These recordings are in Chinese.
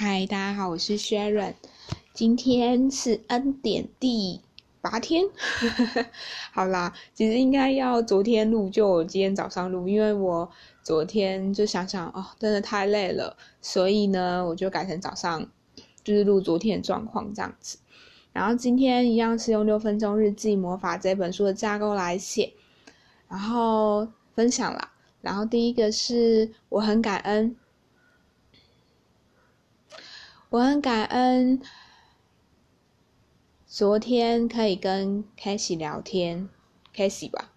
嗨，大家好，我是 Sharon，今天是 N 点第八天，好啦，其实应该要昨天录，就我今天早上录，因为我昨天就想想哦，真的太累了，所以呢，我就改成早上，就是录昨天的状况这样子。然后今天一样是用六分钟日记魔法这本书的架构来写，然后分享啦。然后第一个是我很感恩。我很感恩，昨天可以跟 k a s e 聊天 k a s e 吧，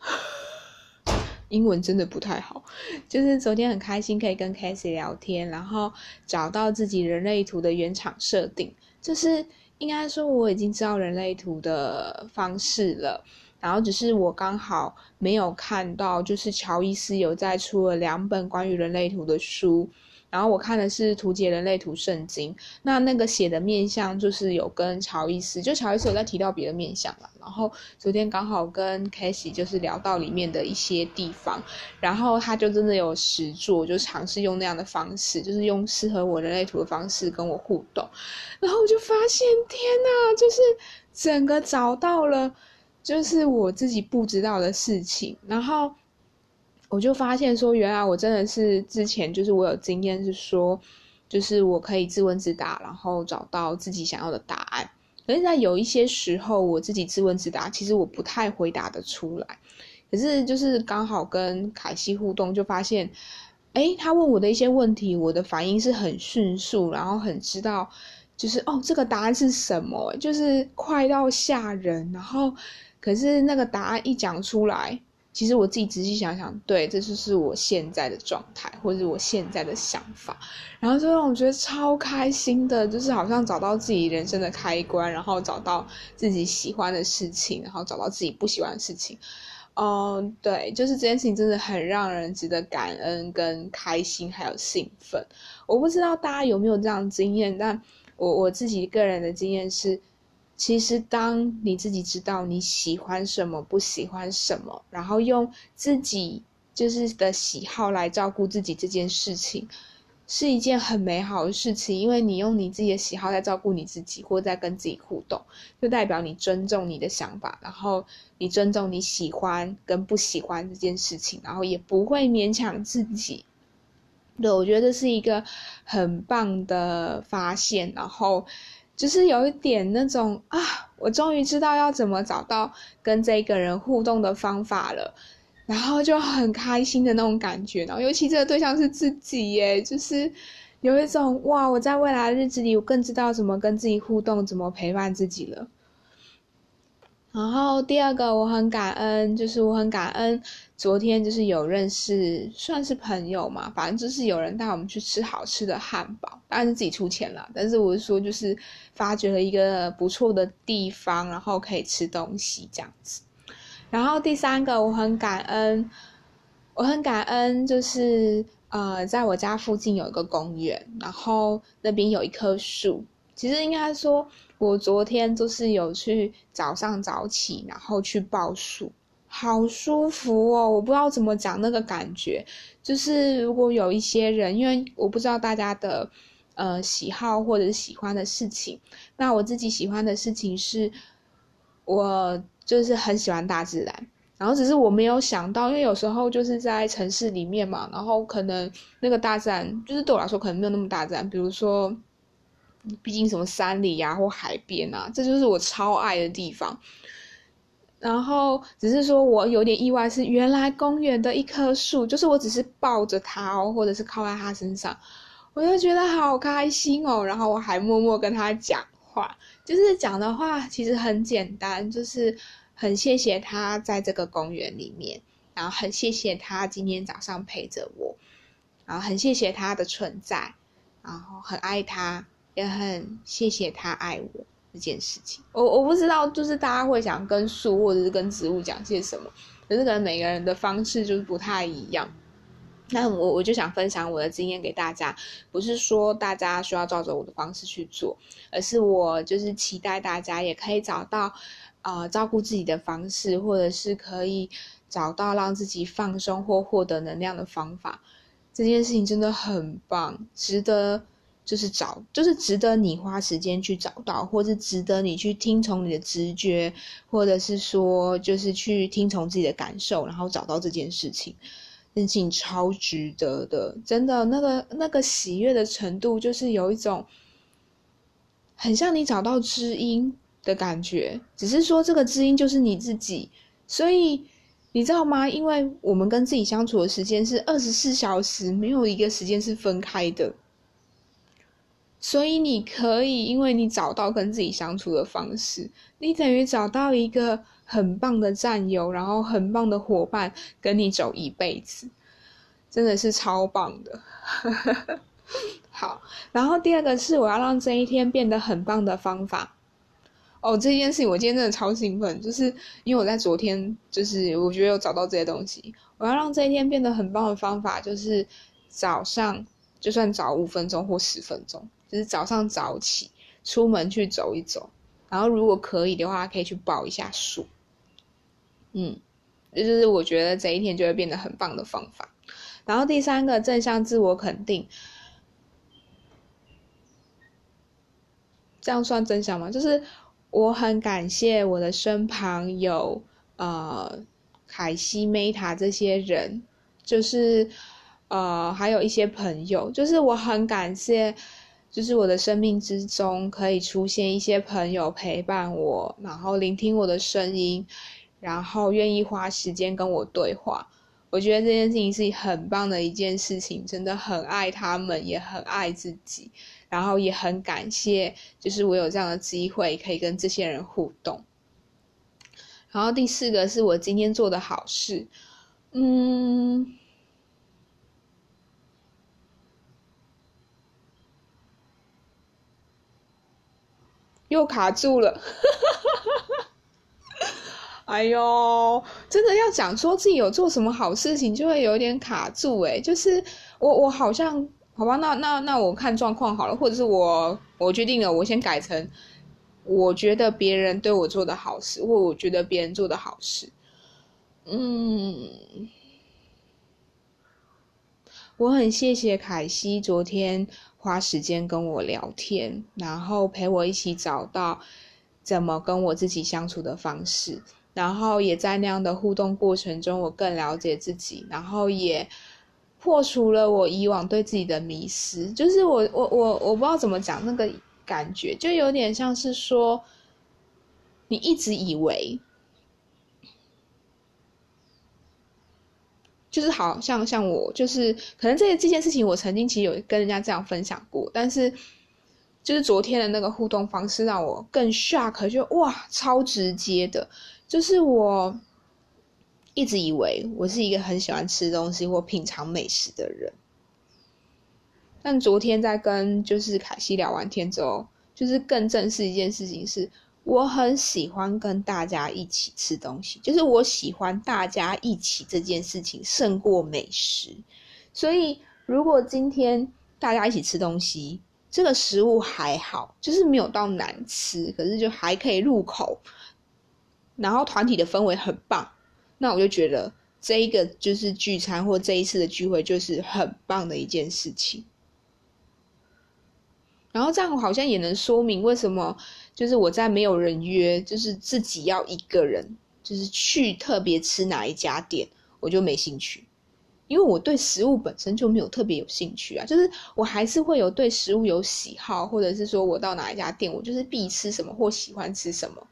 英文真的不太好。就是昨天很开心可以跟 k a s e 聊天，然后找到自己人类图的原厂设定。就是应该说我已经知道人类图的方式了，然后只是我刚好没有看到，就是乔伊斯有在出了两本关于人类图的书。然后我看的是《图解人类图圣经》，那那个写的面相就是有跟乔伊斯，就乔伊斯有在提到别的面相嘛。然后昨天刚好跟 k a s e y 就是聊到里面的一些地方，然后他就真的有实做，就尝试用那样的方式，就是用适合我人类图的方式跟我互动。然后我就发现，天呐，就是整个找到了，就是我自己不知道的事情，然后。我就发现说，原来我真的是之前就是我有经验是说，就是我可以自问自答，然后找到自己想要的答案。可是，在有一些时候，我自己自问自答，其实我不太回答得出来。可是，就是刚好跟凯西互动，就发现，哎，他问我的一些问题，我的反应是很迅速，然后很知道，就是哦，这个答案是什么，就是快到吓人。然后，可是那个答案一讲出来。其实我自己仔细想想，对，这就是我现在的状态，或者是我现在的想法，然后就让我觉得超开心的，就是好像找到自己人生的开关，然后找到自己喜欢的事情，然后找到自己不喜欢的事情。嗯，对，就是这件事情真的很让人值得感恩、跟开心，还有兴奋。我不知道大家有没有这样经验，但我我自己个人的经验是。其实，当你自己知道你喜欢什么、不喜欢什么，然后用自己就是的喜好来照顾自己这件事情，是一件很美好的事情。因为你用你自己的喜好在照顾你自己，或在跟自己互动，就代表你尊重你的想法，然后你尊重你喜欢跟不喜欢这件事情，然后也不会勉强自己。对，我觉得这是一个很棒的发现，然后。就是有一点那种啊，我终于知道要怎么找到跟这个人互动的方法了，然后就很开心的那种感觉。然后尤其这个对象是自己耶，就是有一种哇，我在未来的日子里，我更知道怎么跟自己互动，怎么陪伴自己了。然后第二个，我很感恩，就是我很感恩，昨天就是有认识，算是朋友嘛，反正就是有人带我们去吃好吃的汉堡，当然是自己出钱了。但是我是说，就是发掘了一个不错的地方，然后可以吃东西这样子。然后第三个，我很感恩，我很感恩，就是呃，在我家附近有一个公园，然后那边有一棵树。其实应该说，我昨天就是有去早上早起，然后去报数，好舒服哦！我不知道怎么讲那个感觉，就是如果有一些人，因为我不知道大家的呃喜好或者是喜欢的事情，那我自己喜欢的事情是，我就是很喜欢大自然，然后只是我没有想到，因为有时候就是在城市里面嘛，然后可能那个大自然就是对我来说可能没有那么大自然，比如说。毕竟什么山里呀或海边啊，这就是我超爱的地方。然后只是说我有点意外，是原来公园的一棵树，就是我只是抱着它哦，或者是靠在它身上，我就觉得好开心哦。然后我还默默跟他讲话，就是讲的话其实很简单，就是很谢谢他在这个公园里面，然后很谢谢他今天早上陪着我，然后很谢谢他的存在，然后很爱他。也很谢谢他爱我这件事情。我我不知道，就是大家会想跟树或者是跟植物讲些什么，可是可能每个人的方式就是不太一样。那我我就想分享我的经验给大家，不是说大家需要照着我的方式去做，而是我就是期待大家也可以找到啊照顾自己的方式，或者是可以找到让自己放松或获得能量的方法。这件事情真的很棒，值得。就是找，就是值得你花时间去找到，或是值得你去听从你的直觉，或者是说，就是去听从自己的感受，然后找到这件事情，事情超值得的，真的，那个那个喜悦的程度，就是有一种很像你找到知音的感觉，只是说这个知音就是你自己，所以你知道吗？因为我们跟自己相处的时间是二十四小时，没有一个时间是分开的。所以你可以，因为你找到跟自己相处的方式，你等于找到一个很棒的战友，然后很棒的伙伴，跟你走一辈子，真的是超棒的。好，然后第二个是我要让这一天变得很棒的方法。哦，这件事情我今天真的超兴奋，就是因为我在昨天，就是我觉得有找到这些东西。我要让这一天变得很棒的方法，就是早上就算早五分钟或十分钟。就是早上早起出门去走一走，然后如果可以的话，可以去抱一下树。嗯，这就是我觉得这一天就会变得很棒的方法。然后第三个正向自我肯定，这样算正向吗？就是我很感谢我的身旁有呃凯西、Meta 这些人，就是呃还有一些朋友，就是我很感谢。就是我的生命之中可以出现一些朋友陪伴我，然后聆听我的声音，然后愿意花时间跟我对话。我觉得这件事情是很棒的一件事情，真的很爱他们，也很爱自己，然后也很感谢，就是我有这样的机会可以跟这些人互动。然后第四个是我今天做的好事，嗯。又卡住了，哎呦，真的要讲说自己有做什么好事情，就会有点卡住。哎，就是我我好像好吧，那那那我看状况好了，或者是我我决定了，我先改成我觉得别人对我做的好事，或我觉得别人做的好事。嗯，我很谢谢凯西昨天。花时间跟我聊天，然后陪我一起找到怎么跟我自己相处的方式，然后也在那样的互动过程中，我更了解自己，然后也破除了我以往对自己的迷失。就是我我我我不知道怎么讲那个感觉，就有点像是说，你一直以为。就是好像像我，就是可能这这件事情，我曾经其实有跟人家这样分享过，但是就是昨天的那个互动方式让我更 shock，就哇，超直接的。就是我一直以为我是一个很喜欢吃东西或品尝美食的人，但昨天在跟就是凯西聊完天之后，就是更正式一件事情是。我很喜欢跟大家一起吃东西，就是我喜欢大家一起这件事情胜过美食。所以，如果今天大家一起吃东西，这个食物还好，就是没有到难吃，可是就还可以入口，然后团体的氛围很棒，那我就觉得这一个就是聚餐或这一次的聚会就是很棒的一件事情。然后这样好像也能说明为什么。就是我在没有人约，就是自己要一个人，就是去特别吃哪一家店，我就没兴趣，因为我对食物本身就没有特别有兴趣啊。就是我还是会有对食物有喜好，或者是说我到哪一家店，我就是必吃什么或喜欢吃什么。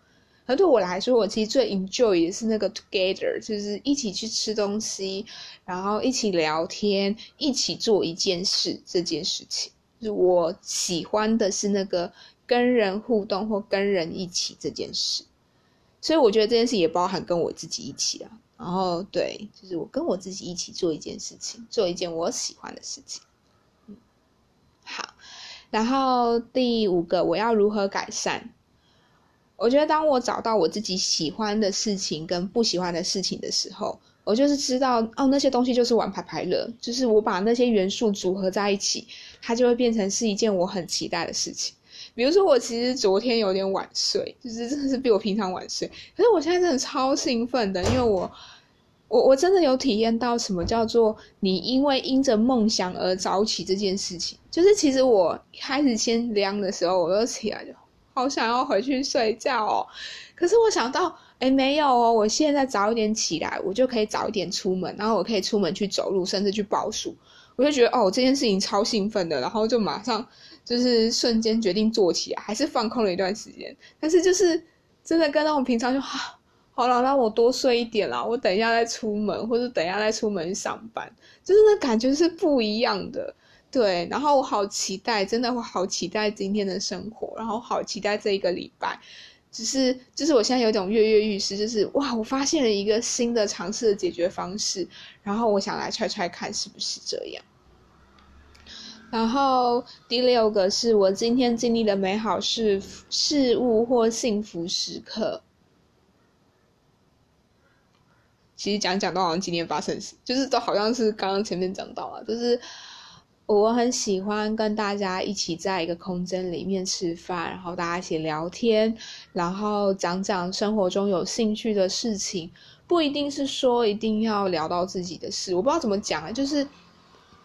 而对我来说，我其实最 enjoy 的是那个 together，就是一起去吃东西，然后一起聊天，一起做一件事这件事情，我喜欢的是那个。跟人互动或跟人一起这件事，所以我觉得这件事也包含跟我自己一起啊。然后对，就是我跟我自己一起做一件事情，做一件我喜欢的事情。嗯，好。然后第五个，我要如何改善？我觉得当我找到我自己喜欢的事情跟不喜欢的事情的时候，我就是知道哦，那些东西就是玩牌牌乐，就是我把那些元素组合在一起，它就会变成是一件我很期待的事情。比如说，我其实昨天有点晚睡，就是真的是比我平常晚睡。可是我现在真的超兴奋的，因为我我我真的有体验到什么叫做你因为因着梦想而早起这件事情。就是其实我开始先凉的时候，我就起来就好想要回去睡觉哦。可是我想到，哎，没有哦，我现在早一点起来，我就可以早一点出门，然后我可以出门去走路，甚至去报数。我就觉得哦，这件事情超兴奋的，然后就马上就是瞬间决定做起来，还是放空了一段时间。但是就是真的跟那种平常就好。好了，让我多睡一点啦。我等一下再出门，或者等一下再出门上班，就是那感觉是不一样的。对，然后我好期待，真的我好期待今天的生活，然后好期待这一个礼拜。只是，就是我现在有种跃跃欲试，就是哇，我发现了一个新的尝试的解决方式，然后我想来揣揣看是不是这样。然后第六个是我今天经历的美好事事物或幸福时刻。其实讲讲都好像今天发生事，就是都好像是刚刚前面讲到了，就是我很喜欢跟大家一起在一个空间里面吃饭，然后大家一起聊天，然后讲讲生活中有兴趣的事情，不一定是说一定要聊到自己的事，我不知道怎么讲啊，就是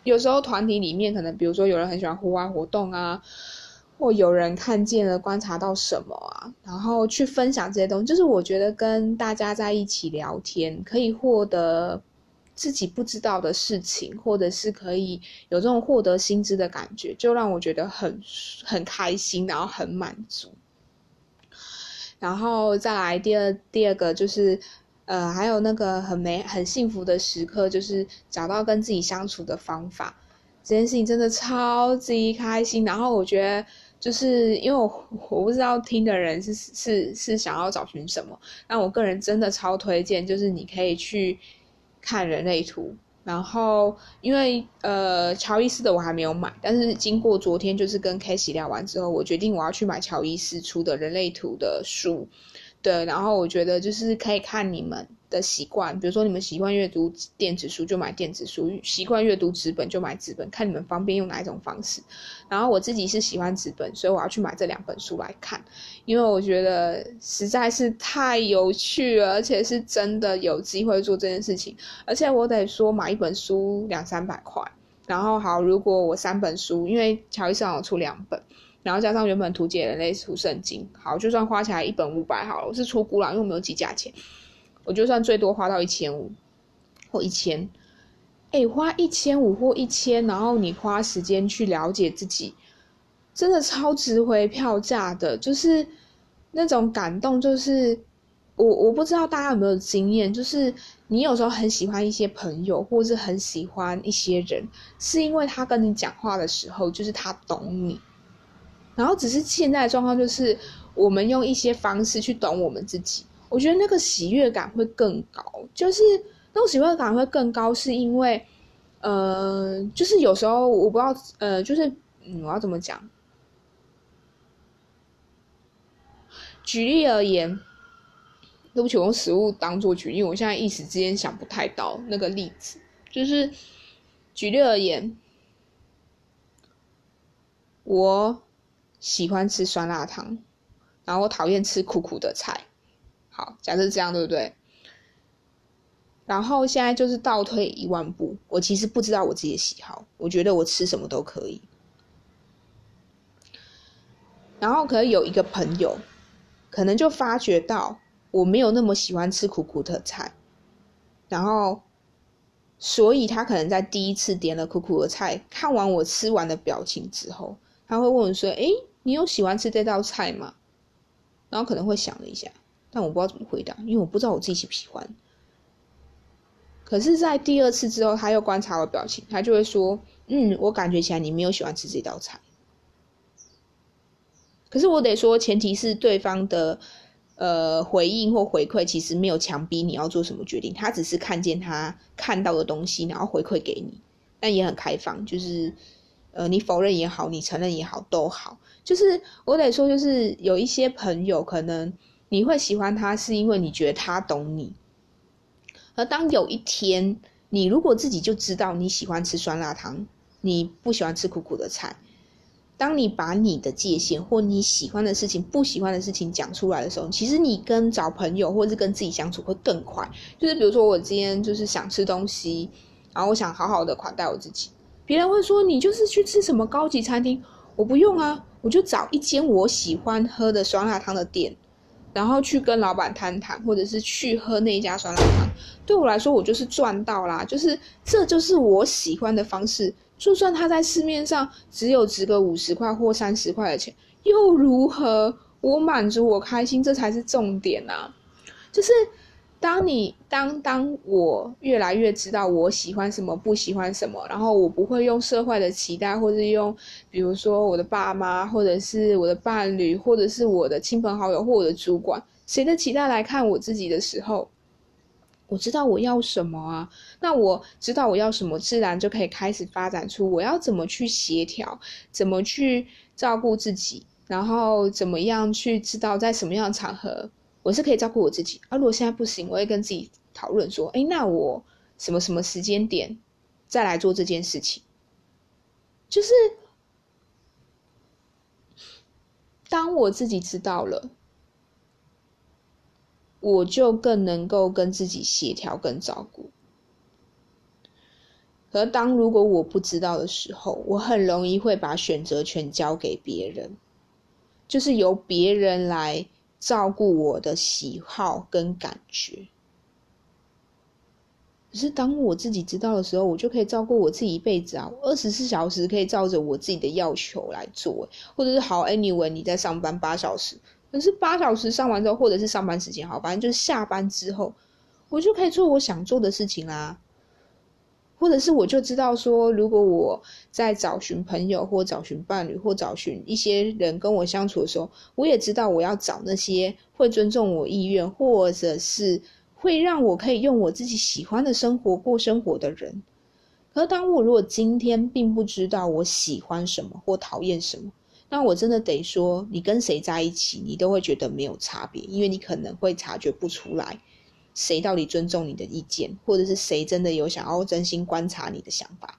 有时候团体里面可能，比如说有人很喜欢户外活动啊。或有人看见了、观察到什么啊，然后去分享这些东西，就是我觉得跟大家在一起聊天，可以获得自己不知道的事情，或者是可以有这种获得薪资的感觉，就让我觉得很很开心，然后很满足。然后再来第二第二个就是，呃，还有那个很美很幸福的时刻，就是找到跟自己相处的方法，这件事情真的超级开心。然后我觉得。就是因为我我不知道听的人是是是想要找寻什么，那我个人真的超推荐，就是你可以去看人类图，然后因为呃乔伊斯的我还没有买，但是经过昨天就是跟 k a s e y 聊完之后，我决定我要去买乔伊斯出的人类图的书，对，然后我觉得就是可以看你们。的习惯，比如说你们习惯阅读电子书就买电子书，习惯阅读纸本就买纸本，看你们方便用哪一种方式。然后我自己是喜欢纸本，所以我要去买这两本书来看，因为我觉得实在是太有趣了，而且是真的有机会做这件事情。而且我得说，买一本书两三百块，然后好，如果我三本书，因为乔伊斯有出两本，然后加上原本图解人类图圣经，好，就算花起来一本五百好了，我是出估了，因为没有记价钱。我就算最多花到一千五或一千，哎，花一千五或一千，然后你花时间去了解自己，真的超值回票价的。就是那种感动，就是我我不知道大家有没有经验，就是你有时候很喜欢一些朋友，或是很喜欢一些人，是因为他跟你讲话的时候，就是他懂你。然后只是现在的状况，就是我们用一些方式去懂我们自己。我觉得那个喜悦感会更高，就是那种喜悦感会更高，是因为，呃，就是有时候我不知道，呃，就是嗯，我要怎么讲？举例而言，对不起，我用食物当做举例，我现在一时之间想不太到那个例子。就是举例而言，我喜欢吃酸辣汤，然后我讨厌吃苦苦的菜。好，假设这样对不对？然后现在就是倒退一万步，我其实不知道我自己的喜好，我觉得我吃什么都可以。然后可能有一个朋友，可能就发觉到我没有那么喜欢吃苦苦的菜，然后所以他可能在第一次点了苦苦的菜，看完我吃完的表情之后，他会问我说：“哎，你有喜欢吃这道菜吗？”然后可能会想了一下。但我不知道怎么回答，因为我不知道我自己喜不喜欢。可是，在第二次之后，他又观察我表情，他就会说：“嗯，我感觉起来你没有喜欢吃这道菜。”可是我得说，前提是对方的呃回应或回馈，其实没有强逼你要做什么决定，他只是看见他看到的东西，然后回馈给你，但也很开放，就是呃，你否认也好，你承认也好，都好。就是我得说，就是有一些朋友可能。你会喜欢他，是因为你觉得他懂你。而当有一天，你如果自己就知道你喜欢吃酸辣汤，你不喜欢吃苦苦的菜，当你把你的界限或你喜欢的事情、不喜欢的事情讲出来的时候，其实你跟找朋友或者是跟自己相处会更快。就是比如说，我今天就是想吃东西，然后我想好好的款待我自己，别人会说你就是去吃什么高级餐厅，我不用啊，我就找一间我喜欢喝的酸辣汤的店，然后去跟老板谈谈，或者是去喝那一家酸辣汤。对我来说，我就是赚到啦，就是这就是我喜欢的方式。就算它在市面上只有值个五十块或三十块的钱，又如何？我满足，我开心，这才是重点啊！就是当你当当我越来越知道我喜欢什么，不喜欢什么，然后我不会用社会的期待，或者用比如说我的爸妈，或者是我的伴侣，或者是我的亲朋好友或我的主管谁的期待来看我自己的时候。我知道我要什么啊，那我知道我要什么，自然就可以开始发展出我要怎么去协调，怎么去照顾自己，然后怎么样去知道在什么样的场合我是可以照顾我自己。而如果现在不行，我会跟自己讨论说，哎，那我什么什么时间点再来做这件事情？就是当我自己知道了。我就更能够跟自己协调、跟照顾。而当如果我不知道的时候，我很容易会把选择权交给别人，就是由别人来照顾我的喜好跟感觉。可是当我自己知道的时候，我就可以照顾我自己一辈子啊！二十四小时可以照着我自己的要求来做，或者是好，anyway，你在上班八小时。可是八小时上完之后，或者是上班时间好，反正就是下班之后，我就可以做我想做的事情啦。或者是我就知道说，如果我在找寻朋友，或找寻伴侣，或找寻一些人跟我相处的时候，我也知道我要找那些会尊重我意愿，或者是会让我可以用我自己喜欢的生活过生活的人。可当我如果今天并不知道我喜欢什么或讨厌什么，那我真的得说，你跟谁在一起，你都会觉得没有差别，因为你可能会察觉不出来，谁到底尊重你的意见，或者是谁真的有想要真心观察你的想法。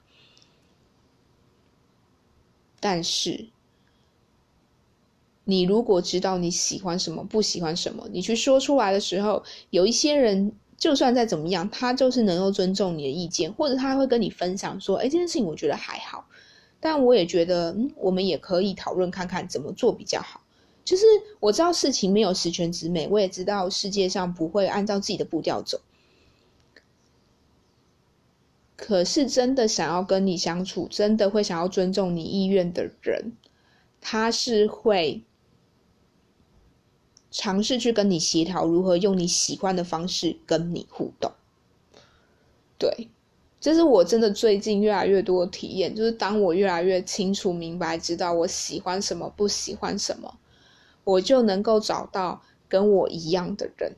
但是，你如果知道你喜欢什么，不喜欢什么，你去说出来的时候，有一些人就算再怎么样，他就是能够尊重你的意见，或者他会跟你分享说：“哎，这件事情我觉得还好。”但我也觉得，嗯，我们也可以讨论看看怎么做比较好。就是我知道事情没有十全十美，我也知道世界上不会按照自己的步调走。可是真的想要跟你相处，真的会想要尊重你意愿的人，他是会尝试去跟你协调，如何用你喜欢的方式跟你互动。对。这是我真的最近越来越多的体验，就是当我越来越清楚明白，知道我喜欢什么，不喜欢什么，我就能够找到跟我一样的人。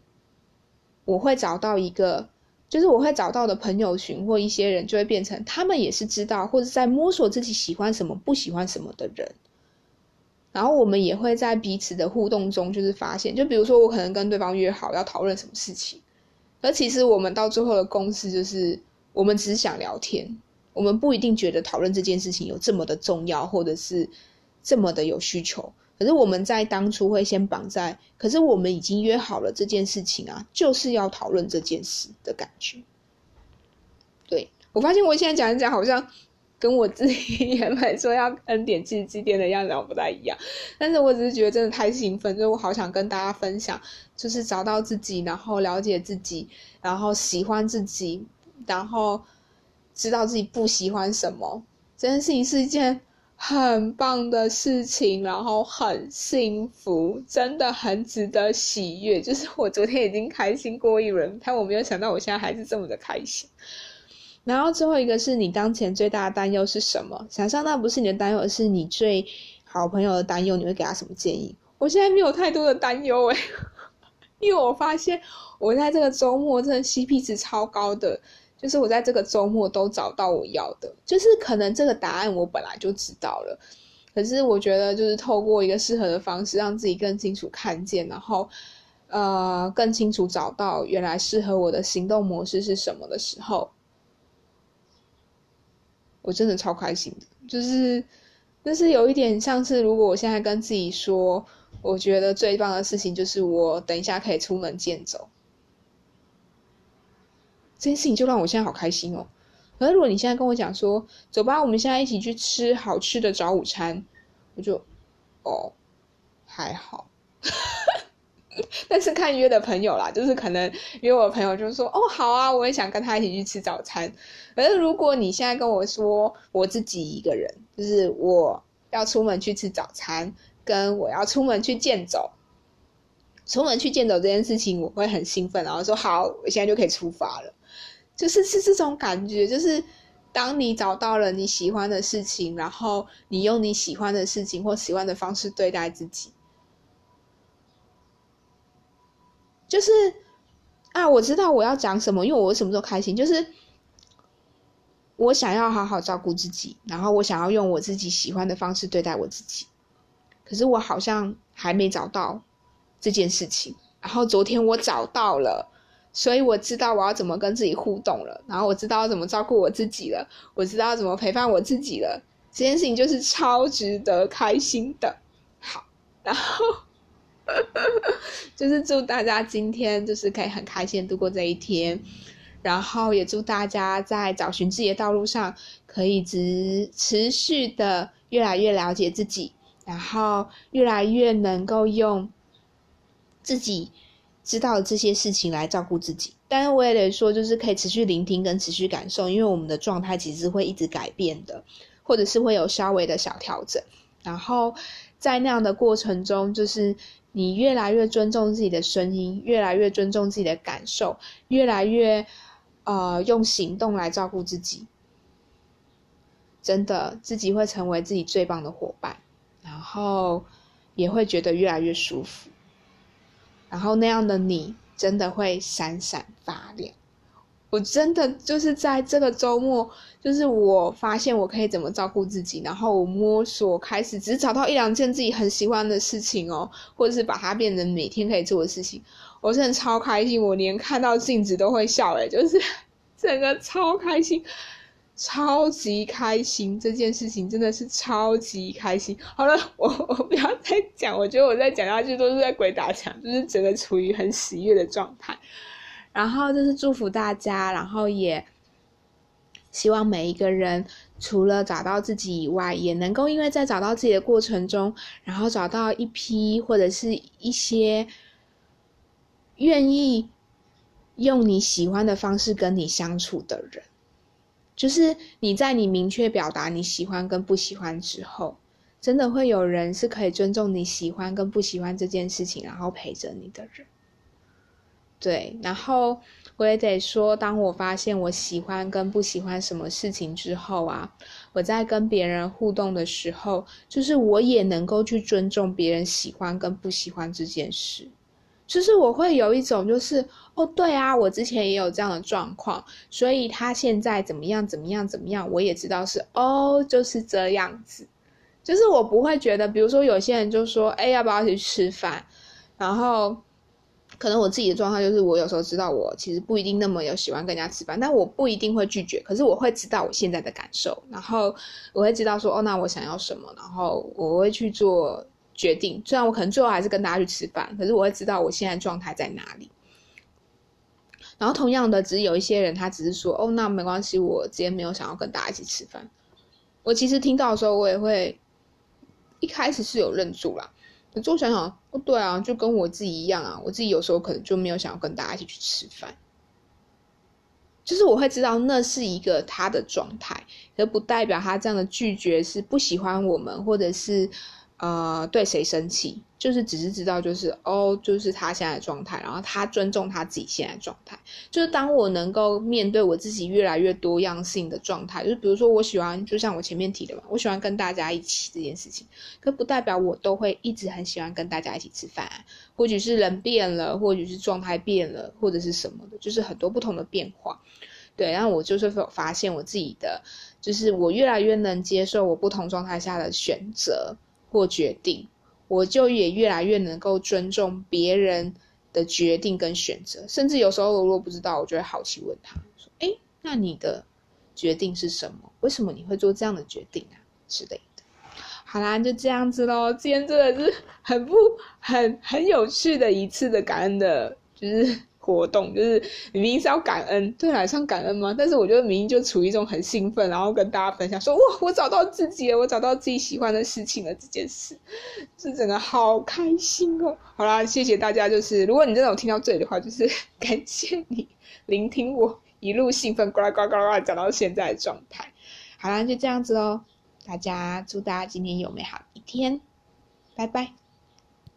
我会找到一个，就是我会找到的朋友群或一些人，就会变成他们也是知道或者在摸索自己喜欢什么、不喜欢什么的人。然后我们也会在彼此的互动中，就是发现，就比如说我可能跟对方约好要讨论什么事情，而其实我们到最后的共识就是。我们只是想聊天，我们不一定觉得讨论这件事情有这么的重要，或者是这么的有需求。可是我们在当初会先绑在，可是我们已经约好了这件事情啊，就是要讨论这件事的感觉。对我发现我现在讲一讲，好像跟我自己原本说要恩典记祭奠的样子不太一样，但是我只是觉得真的太兴奋，所以我好想跟大家分享，就是找到自己，然后了解自己，然后喜欢自己。然后知道自己不喜欢什么，这件事情是一件很棒的事情，然后很幸福，真的很值得喜悦。就是我昨天已经开心过一轮，但我没有想到我现在还是这么的开心。然后最后一个是你当前最大的担忧是什么？想象那不是你的担忧，而是你最好朋友的担忧，你会给他什么建议？我现在没有太多的担忧诶，因为我发现我在这个周末真的 CP 值超高的。就是我在这个周末都找到我要的，就是可能这个答案我本来就知道了，可是我觉得就是透过一个适合的方式，让自己更清楚看见，然后呃更清楚找到原来适合我的行动模式是什么的时候，我真的超开心的。就是就是有一点像是，如果我现在跟自己说，我觉得最棒的事情就是我等一下可以出门见走，这件事情就让我现在好开心哦。可是如果你现在跟我讲说，走吧，我们现在一起去吃好吃的早午餐，我就，哦，还好。但是看约的朋友啦，就是可能约我朋友就说，哦，好啊，我也想跟他一起去吃早餐。可是如果你现在跟我说，我自己一个人，就是我要出门去吃早餐，跟我要出门去健走，出门去健走这件事情，我会很兴奋，然后说好，我现在就可以出发了。就是是这种感觉，就是当你找到了你喜欢的事情，然后你用你喜欢的事情或喜欢的方式对待自己，就是啊，我知道我要讲什么，因为我什么时候开心，就是我想要好好照顾自己，然后我想要用我自己喜欢的方式对待我自己，可是我好像还没找到这件事情，然后昨天我找到了。所以我知道我要怎么跟自己互动了，然后我知道怎么照顾我自己了，我知道怎么陪伴我自己了。这件事情就是超值得开心的。好，然后 就是祝大家今天就是可以很开心度过这一天，然后也祝大家在找寻自己的道路上可以持持续的越来越了解自己，然后越来越能够用自己。知道这些事情来照顾自己，但是我也得说，就是可以持续聆听跟持续感受，因为我们的状态其实会一直改变的，或者是会有稍微的小调整。然后在那样的过程中，就是你越来越尊重自己的声音，越来越尊重自己的感受，越来越呃用行动来照顾自己，真的自己会成为自己最棒的伙伴，然后也会觉得越来越舒服。然后那样的你真的会闪闪发亮。我真的就是在这个周末，就是我发现我可以怎么照顾自己，然后我摸索开始，只是找到一两件自己很喜欢的事情哦，或者是把它变成每天可以做的事情，我真的超开心，我连看到镜子都会笑诶，就是 整个超开心。超级开心，这件事情真的是超级开心。好了，我 我不要再讲，我觉得我再讲下去都是在鬼打墙，就是整个处于很喜悦的状态。然后就是祝福大家，然后也希望每一个人除了找到自己以外，也能够因为在找到自己的过程中，然后找到一批或者是一些愿意用你喜欢的方式跟你相处的人。就是你在你明确表达你喜欢跟不喜欢之后，真的会有人是可以尊重你喜欢跟不喜欢这件事情，然后陪着你的人。对，然后我也得说，当我发现我喜欢跟不喜欢什么事情之后啊，我在跟别人互动的时候，就是我也能够去尊重别人喜欢跟不喜欢这件事。就是我会有一种，就是哦，对啊，我之前也有这样的状况，所以他现在怎么样，怎么样，怎么样，我也知道是哦，就是这样子。就是我不会觉得，比如说有些人就说，哎，要不要一起吃饭？然后可能我自己的状态就是，我有时候知道我其实不一定那么有喜欢跟人家吃饭，但我不一定会拒绝，可是我会知道我现在的感受，然后我会知道说，哦，那我想要什么，然后我会去做。决定，虽然我可能最后还是跟大家去吃饭，可是我会知道我现在状态在哪里。然后同样的，只是有一些人他只是说，哦，那没关系，我今天没有想要跟大家一起吃饭。我其实听到的时候，我也会一开始是有认住啦，可是我想想，哦，对啊，就跟我自己一样啊，我自己有时候可能就没有想要跟大家一起去吃饭。就是我会知道那是一个他的状态，可不代表他这样的拒绝是不喜欢我们，或者是。呃，对谁生气，就是只是知道，就是哦，就是他现在的状态，然后他尊重他自己现在的状态。就是当我能够面对我自己越来越多样性的状态，就是比如说我喜欢，就像我前面提的嘛，我喜欢跟大家一起这件事情，可不代表我都会一直很喜欢跟大家一起吃饭。或许是人变了，或许是状态变了，或者是什么的，就是很多不同的变化。对，然后我就是发现我自己的，就是我越来越能接受我不同状态下的选择。或决定，我就也越来越能够尊重别人的决定跟选择，甚至有时候我如果不知道，我就会好奇问他说：“哎，那你的决定是什么？为什么你会做这样的决定啊？”之类的。好啦，就这样子喽。今天真的是很不很很有趣的一次的感恩的，就是活动，就是明明是要感恩，对来算感恩吗？但是我觉得明明就处于一种很兴奋，然后跟大家分享说哇，我找到自己了，我找到自己喜欢的事情了，这件事是整个好开心哦。好啦，谢谢大家。就是如果你真的有听到这里的话，就是 感谢你聆听我一路兴奋呱啦呱啦呱啦讲到现在的状态。好啦，就这样子喽。大家祝大家今天有美好的一天，拜拜。